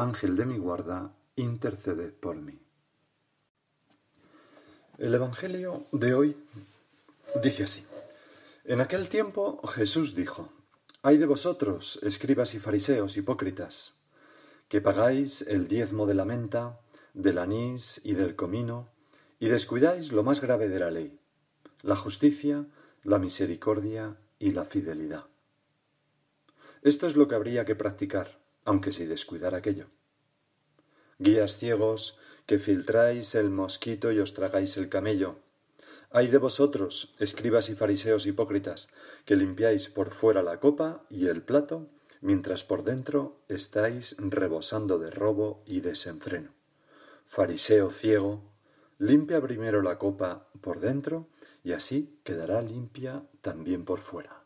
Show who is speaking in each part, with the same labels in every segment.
Speaker 1: Ángel de mi guarda, intercede por mí. El Evangelio de hoy dice así. En aquel tiempo Jesús dijo, Hay de vosotros, escribas y fariseos hipócritas, que pagáis el diezmo de la menta, del anís y del comino, y descuidáis lo más grave de la ley, la justicia, la misericordia y la fidelidad. Esto es lo que habría que practicar, aunque sin descuidar aquello. Guías ciegos, que filtráis el mosquito y os tragáis el camello. Hay de vosotros, escribas y fariseos hipócritas, que limpiáis por fuera la copa y el plato, mientras por dentro estáis rebosando de robo y desenfreno. Fariseo ciego, limpia primero la copa por dentro, y así quedará limpia también por fuera.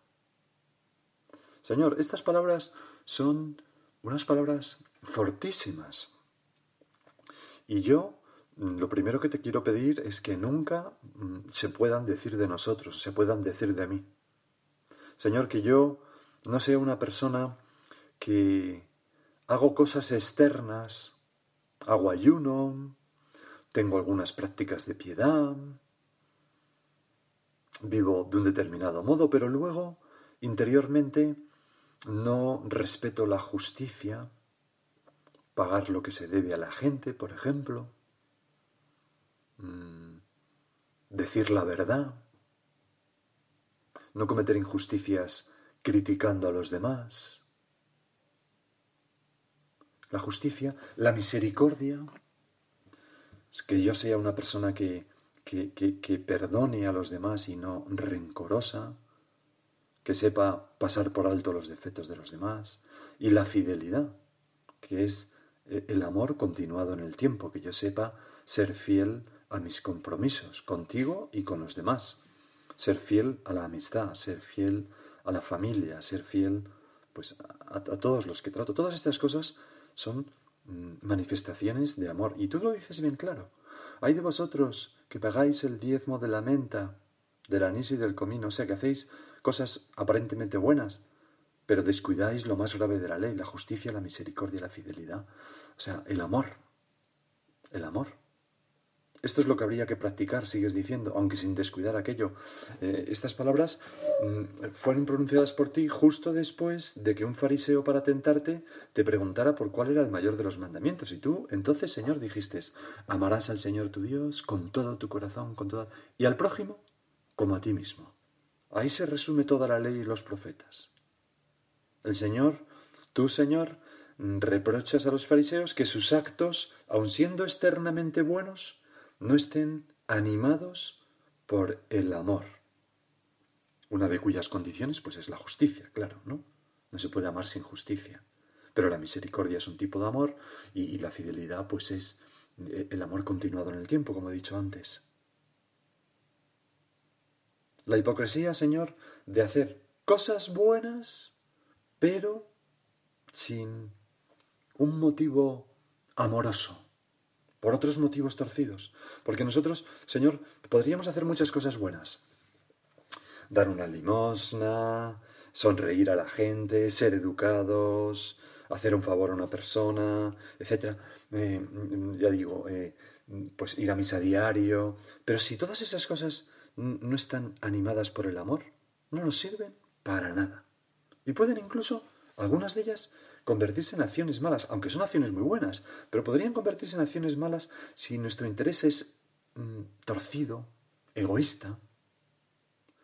Speaker 1: Señor, estas palabras son unas palabras fortísimas. Y yo mm, lo primero que te quiero pedir es que nunca mm, se puedan decir de nosotros, se puedan decir de mí. Señor, que yo no sea una persona que hago cosas externas, hago ayuno, tengo algunas prácticas de piedad, vivo de un determinado modo, pero luego, interiormente, no respeto la justicia, pagar lo que se debe a la gente, por ejemplo, mm, decir la verdad, no cometer injusticias criticando a los demás. La justicia, la misericordia, que yo sea una persona que, que, que perdone a los demás y no rencorosa, que sepa pasar por alto los defectos de los demás, y la fidelidad, que es eh, el amor continuado en el tiempo, que yo sepa ser fiel a mis compromisos contigo y con los demás, ser fiel a la amistad, ser fiel a la familia, ser fiel pues a, todos los que trato. Todas estas cosas son mm, manifestaciones de amor. Y tú lo dices bien claro. Hay de vosotros que pagáis el diezmo de la menta, del anís y del comino, o sea que hacéis cosas aparentemente buenas, pero descuidáis lo más grave de la ley, la justicia, la misericordia, la fidelidad, o sea, el amor, el amor. Esto es lo que habría que practicar, sigues diciendo, aunque sin descuidar aquello. Eh, estas palabras mm, fueron pronunciadas por ti justo después de que un fariseo para tentarte te preguntara por cuál era el mayor de los mandamientos. Y tú, entonces, Señor, dijiste, amarás al Señor tu Dios con todo tu corazón, con toda... y al prójimo como a ti mismo. Ahí se resume toda la ley y los profetas. El Señor, tú Señor, reprochas a los fariseos que sus actos, aun siendo externamente buenos, no estén animados por el amor. Una de cuyas condiciones pues es la justicia, claro, ¿no? No se puede amar sin justicia. Pero la misericordia es un tipo de amor y, y la fidelidad pues es eh, el amor continuado en el tiempo, como he dicho antes. La hipocresía, Señor, de hacer cosas buenas, pero sin un motivo amoroso, por otros motivos torcidos. Porque nosotros, Señor, podríamos hacer muchas cosas buenas. Dar una limosna, sonreír a la gente, ser educados, hacer un favor a una persona, etc. Eh, ya digo, eh, pues ir a misa diario. Pero si todas esas cosas no están animadas por el amor, no nos sirven para nada. Y pueden incluso, algunas de ellas, convertirse en acciones malas, aunque son acciones muy buenas, pero podrían convertirse en acciones malas si nuestro interés es mm, torcido, egoísta.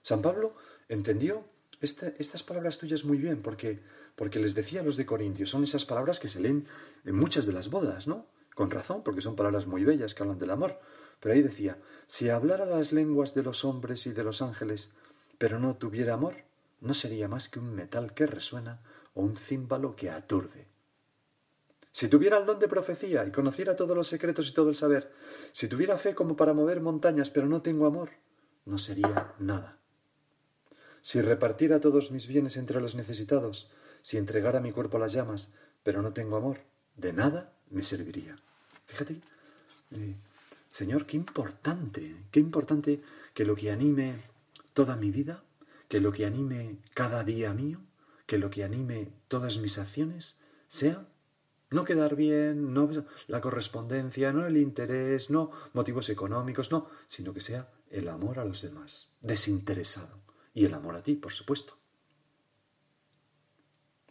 Speaker 1: San Pablo entendió estas palabras tuyas muy bien, porque, porque les decía a los de Corintios, son esas palabras que se leen en muchas de las bodas, ¿no? Con razón, porque son palabras muy bellas que hablan del amor. Pero ahí decía, si hablara las lenguas de los hombres y de los ángeles, pero no tuviera amor, no sería más que un metal que resuena o un címbalo que aturde. Si tuviera el don de profecía y conociera todos los secretos y todo el saber, si tuviera fe como para mover montañas, pero no tengo amor, no sería nada. Si repartiera todos mis bienes entre los necesitados, si entregara mi cuerpo a las llamas, pero no tengo amor, de nada me serviría. Fíjate, eh, Señor, qué importante, qué importante que lo que anime toda mi vida, que lo que anime cada día mío, que lo que anime todas mis acciones sea no quedar bien, no la correspondencia, no el interés, no motivos económicos, no, sino que sea el amor a los demás, desinteresado, y el amor a ti, por supuesto.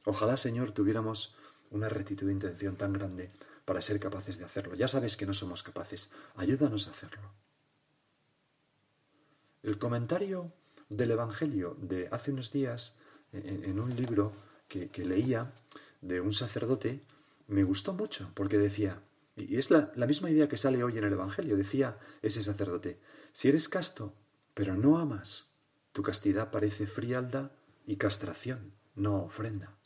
Speaker 1: Ojalá, Señor, tuviéramos una rectitud de intención tan grande para ser capaces de hacerlo. Ya sabes que no somos capaces. Ayúdanos a hacerlo. El comentario del Evangelio de hace unos días, en, un libro que, leía de un sacerdote, me gustó mucho porque decía, y es la, la misma idea que sale hoy en el Evangelio, decía ese sacerdote, si eres casto, pero no amas, tu castidad parece frialdad y castración, no ofrenda.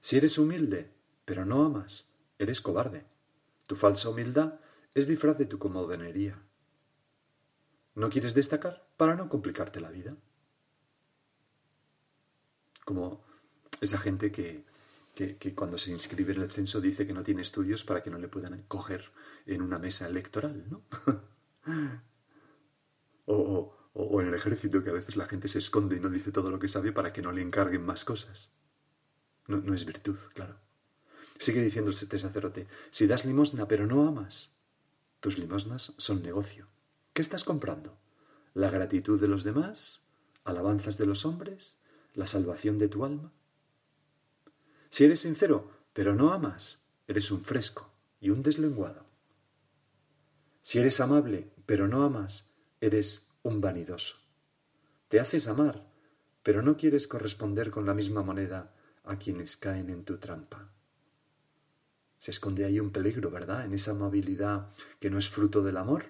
Speaker 1: Si eres humilde, pero no amas, eres cobarde. Tu falsa humildad es disfraz de tu comodonería. No quieres destacar para no complicarte la vida. Como esa gente que, que, cuando se inscribe en el censo dice que no tiene estudios para que no le puedan coger en una mesa electoral, ¿no? o, o en el ejército que a veces la gente se esconde y no dice todo lo que sabe para que no le encarguen más cosas. No, es virtud, claro. Sigue diciendo el sacerdote, si das limosna pero no amas, tus limosnas son negocio. ¿Qué estás comprando? ¿La gratitud de los demás? ¿Alabanzas de los hombres? ¿La salvación de tu alma? Si eres sincero, pero no amas, eres un fresco y un deslenguado. Si eres amable, pero no amas, eres un vanidoso. Te haces amar, pero no quieres corresponder con la misma moneda a quienes caen en tu trampa. Se esconde ahí un peligro, ¿verdad? En esa amabilidad que no es fruto del amor,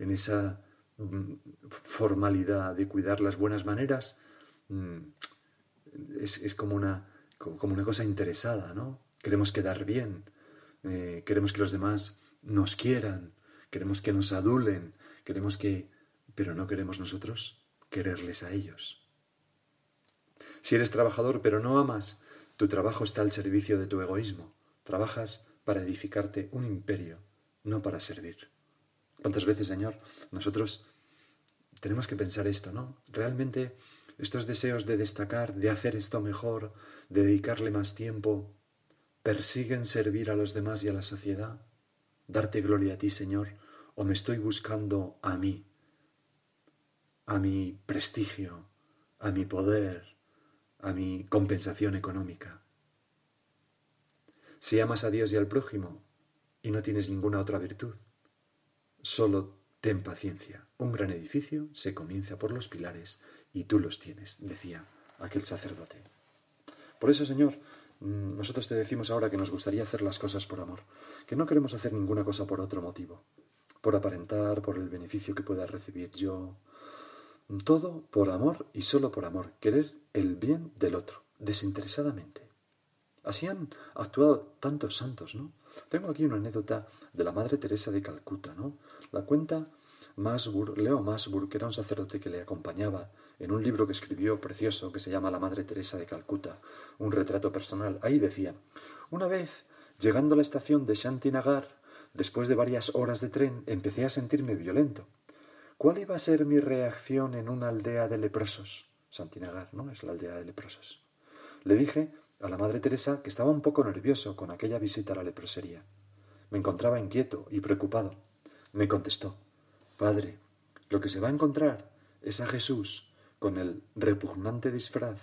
Speaker 1: en esa mm, formalidad de cuidar las buenas maneras, mm, es, como, una, como una cosa interesada, ¿no? Queremos quedar bien, eh, queremos que los demás nos quieran, queremos que nos adulen, queremos que... pero no queremos nosotros quererles a ellos. Si eres trabajador pero no amas, tu trabajo está al servicio de tu egoísmo. Trabajas para edificarte un imperio, no para servir. ¿Cuántas veces, Señor, nosotros tenemos que pensar esto, ¿no? Realmente estos deseos de destacar, de hacer esto mejor, de dedicarle más tiempo, persiguen servir a los demás y a la sociedad, darte gloria a ti, Señor, o me estoy buscando a mí, a mi prestigio, a mi poder, a mi compensación económica. Si amas a Dios y al prójimo y no tienes ninguna otra virtud, solo ten paciencia. Un gran edificio se comienza por los pilares y tú los tienes, decía aquel sacerdote. Por eso, Señor, mm, nosotros te decimos ahora que nos gustaría hacer las cosas por amor, que no queremos hacer ninguna cosa por otro motivo, por aparentar, por el beneficio que pueda recibir yo, todo por amor y solo por amor, querer el bien del otro, desinteresadamente. Así han actuado tantos santos, ¿no? Tengo aquí una anécdota de la Madre Teresa de Calcuta, ¿no? La cuenta Masbur, Leo Masbur, que era un sacerdote que le acompañaba en un libro que escribió precioso que se llama La Madre Teresa de Calcuta, un retrato personal. Ahí decía, una vez, llegando a la estación de Shantinagar, después de varias horas de tren, empecé a sentirme violento. ¿Cuál iba a ser mi reacción en una aldea de leprosos? Santinagar, ¿no? Es la aldea de leprosos. Le dije a la Madre Teresa que estaba un poco nervioso con aquella visita a la leprosería. Me encontraba inquieto y preocupado. Me contestó, Padre, lo que se va a encontrar es a Jesús con el repugnante disfraz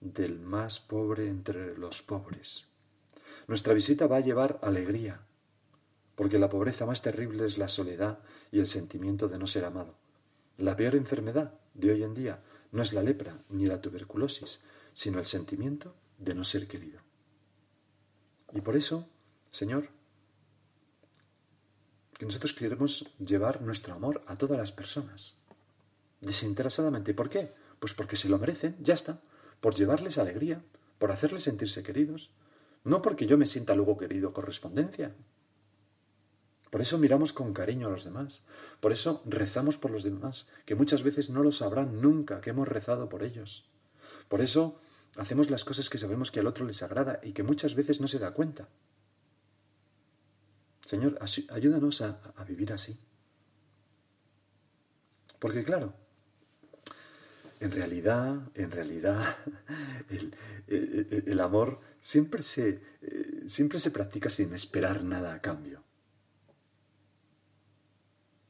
Speaker 1: del más pobre entre los pobres. Nuestra visita va a llevar alegría, porque la pobreza más terrible es la soledad y el sentimiento de no ser amado. La peor enfermedad de hoy en día no es la lepra ni la tuberculosis, sino el sentimiento de no ser querido. Y por eso, Señor, que nosotros queremos llevar nuestro amor a todas las personas, desinteresadamente. ¿Por qué? Pues porque se lo merecen, ya está, por llevarles alegría, por hacerles sentirse queridos, no porque yo me sienta luego querido correspondencia. Por eso miramos con cariño a los demás. Por eso rezamos por los demás, que muchas veces no lo sabrán nunca que hemos rezado por ellos. Por eso hacemos las cosas que sabemos que al otro les agrada y que muchas veces no se da cuenta. Señor, ayúdanos a, vivir así. Porque claro, en realidad, en realidad, el, amor siempre se, eh, siempre se practica sin esperar nada a cambio.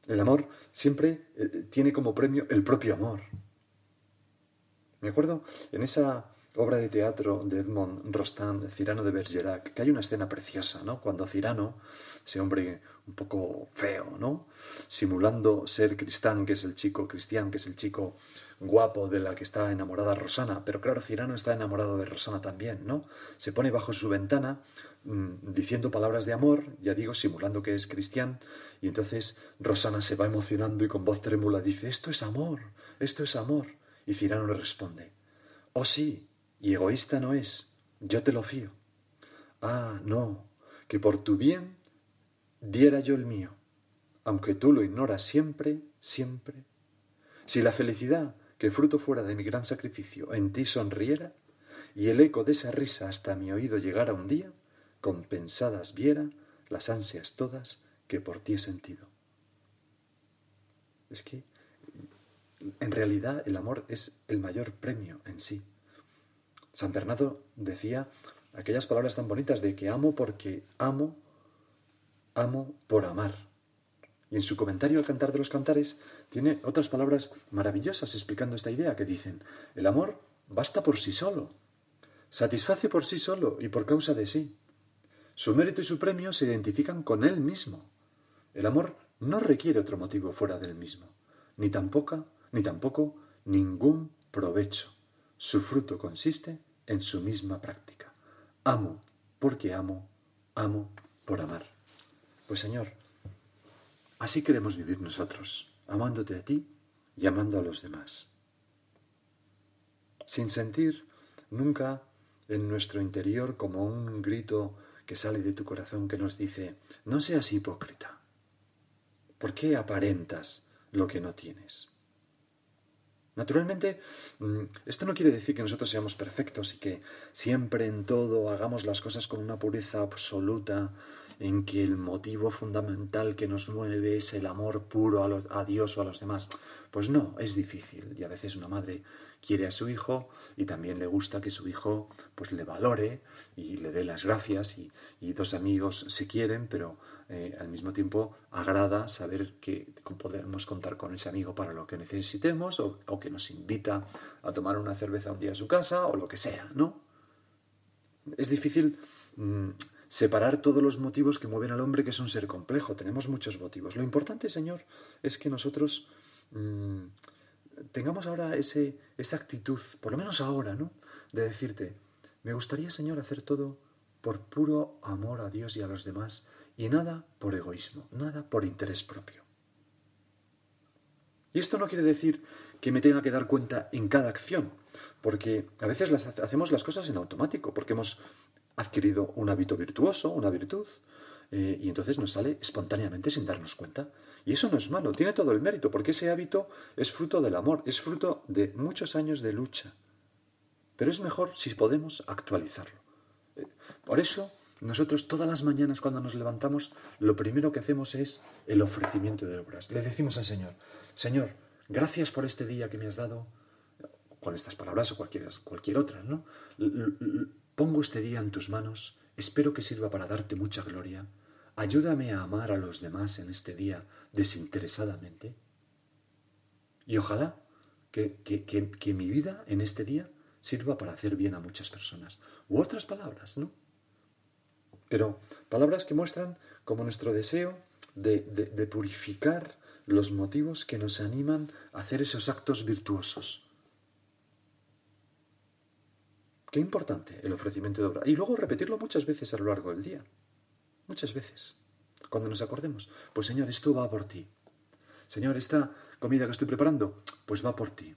Speaker 1: El amor siempre eh, tiene como premio el propio amor. Me acuerdo en esa obra de teatro de Edmond Rostand, Cirano de Bergerac, que hay una escena preciosa, ¿no? Cuando Cirano, ese hombre un poco feo, ¿no? Simulando ser Cristán, que es el chico, Cristian, que es el chico guapo de la que está enamorada Rosana, pero claro, Cirano está enamorado de Rosana también, ¿no? Se pone bajo su ventana mm, diciendo palabras de amor, ya digo, simulando que es Cristian, y entonces Rosana se va emocionando y con voz trémula dice, esto es amor, esto es amor. Y Cirano le responde, oh sí, y egoísta no es, yo te lo fío. Ah, no, que por tu bien diera yo el mío, aunque tú lo ignoras siempre, siempre. Si la felicidad, que fruto fuera de mi gran sacrificio, en ti sonriera, y el eco de esa risa hasta mi oído llegara un día, compensadas viera las ansias todas que por ti he sentido. Es que en realidad el amor es el mayor premio en sí. San Bernardo decía aquellas palabras tan bonitas de que amo porque amo, amo por amar. Y en su comentario al Cantar de los Cantares tiene otras palabras maravillosas explicando esta idea que dicen, el amor basta por sí solo, satisface por sí solo y por causa de sí. Su mérito y su premio se identifican con él mismo. El amor no requiere otro motivo fuera del mismo, ni tampoco, ni tampoco ningún provecho. Su fruto consiste en su misma práctica. Amo porque amo, amo por amar. Pues Señor, así queremos vivir nosotros, amándote a ti y amando a los demás. Sin sentir nunca en nuestro interior como un grito que sale de tu corazón que nos dice, no seas hipócrita. ¿Por qué aparentas lo que no tienes? Naturalmente, mm, esto no quiere decir que nosotros seamos perfectos y que siempre en todo hagamos las cosas con una pureza absoluta, en que el motivo fundamental que nos mueve es el amor puro a, Dios o a los demás. Pues no, es difícil y a veces una madre quiere a su hijo y también le gusta que su hijo pues le valore y le dé las gracias y, dos amigos se quieren, pero eh, al mismo tiempo agrada saber que podemos contar con ese amigo para lo que necesitemos o, que nos invita a tomar una cerveza un día a su casa o lo que sea, ¿no? Es difícil mm, separar todos los motivos que mueven al hombre, que es un ser complejo. Tenemos muchos motivos. Lo importante, Señor, es que nosotros mm, tengamos ahora ese, esa actitud, por lo menos ahora, ¿no? De decirte, me gustaría, Señor, hacer todo por puro amor a Dios y a los demás y nada por egoísmo, nada por interés propio. Y esto no quiere decir que me tenga que dar cuenta en cada acción, porque a veces las, hacemos las cosas en automático, porque hemos adquirido un hábito virtuoso, una virtud, eh, y entonces nos sale espontáneamente sin darnos cuenta. Y eso no es malo, tiene todo el mérito, porque ese hábito es fruto del amor, es fruto de muchos años de lucha. Pero es mejor si podemos actualizarlo. Eh, por eso nosotros todas las mañanas cuando nos levantamos, lo primero que hacemos es el ofrecimiento de obras. Le decimos al Señor, Señor, gracias por este día que me has dado, con estas palabras o cualquier, cualquier otra, ¿no? Pongo este día en tus manos, espero que sirva para darte mucha gloria. Ayúdame a amar a los demás en este día desinteresadamente. Y ojalá que, que mi vida en este día sirva para hacer bien a muchas personas. U otras palabras, ¿no? pero palabras que muestran como nuestro deseo de, purificar los motivos que nos animan a hacer esos actos virtuosos. Qué importante el ofrecimiento de obra. Y luego repetirlo muchas veces a lo largo del día. Muchas veces. Cuando nos acordemos, pues Señor, esto va por ti. Señor, esta comida que estoy preparando, pues va por ti.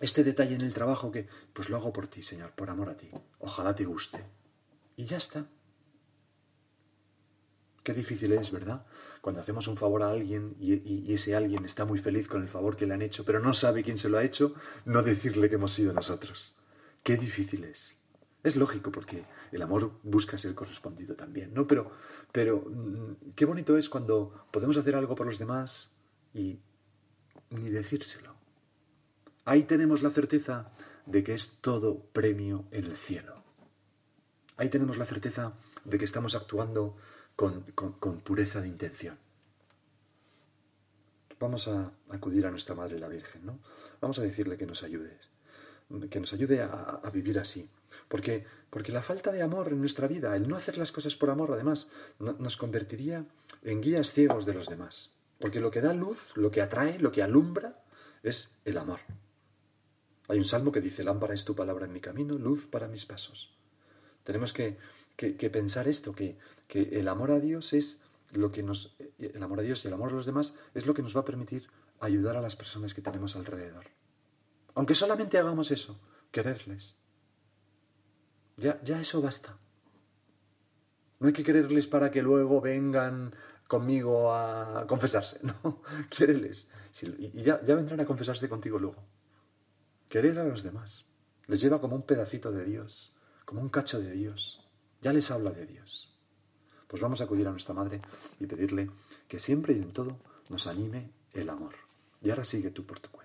Speaker 1: Este detalle en el trabajo que, pues lo hago por ti, Señor, por amor a ti. Ojalá te guste. Y ya está. Qué difícil es, ¿verdad? Cuando hacemos un favor a alguien y, ese alguien está muy feliz con el favor que le han hecho, pero no sabe quién se lo ha hecho, no decirle que hemos sido nosotros. Qué difícil es. Es lógico porque el amor busca ser correspondido también, ¿no? Pero, pero mm, qué bonito es cuando podemos hacer algo por los demás y ni decírselo. Ahí tenemos la certeza de que es todo premio en el cielo. Ahí tenemos la certeza de que estamos actuando con, pureza de intención. Vamos a acudir a nuestra Madre la Virgen, ¿no? Vamos a decirle que nos ayude, que nos ayude a, vivir así. Porque, porque la falta de amor en nuestra vida, el no hacer las cosas por amor, además, nos convertiría en guías ciegos de los demás. Porque lo que da luz, lo que atrae, lo que alumbra, es el amor. Hay un salmo que dice, lámpara es tu palabra en mi camino, luz para mis pasos. Tenemos que, pensar esto, que, que, el amor a Dios es lo que nos. El amor a Dios y el amor a los demás es lo que nos va a permitir ayudar a las personas que tenemos alrededor. Aunque solamente hagamos eso, quererles. Ya, ya eso basta. No hay que quererles para que luego vengan conmigo a confesarse, no, quiéreles. Y ya, ya vendrán a confesarse contigo luego. Querer a los demás. Les lleva como un pedacito de Dios, como un cacho de Dios. Ya les habla de Dios. Pues vamos a acudir a nuestra Madre y pedirle que siempre y en todo nos anime el amor. Y ahora sigue tú por tu cuenta.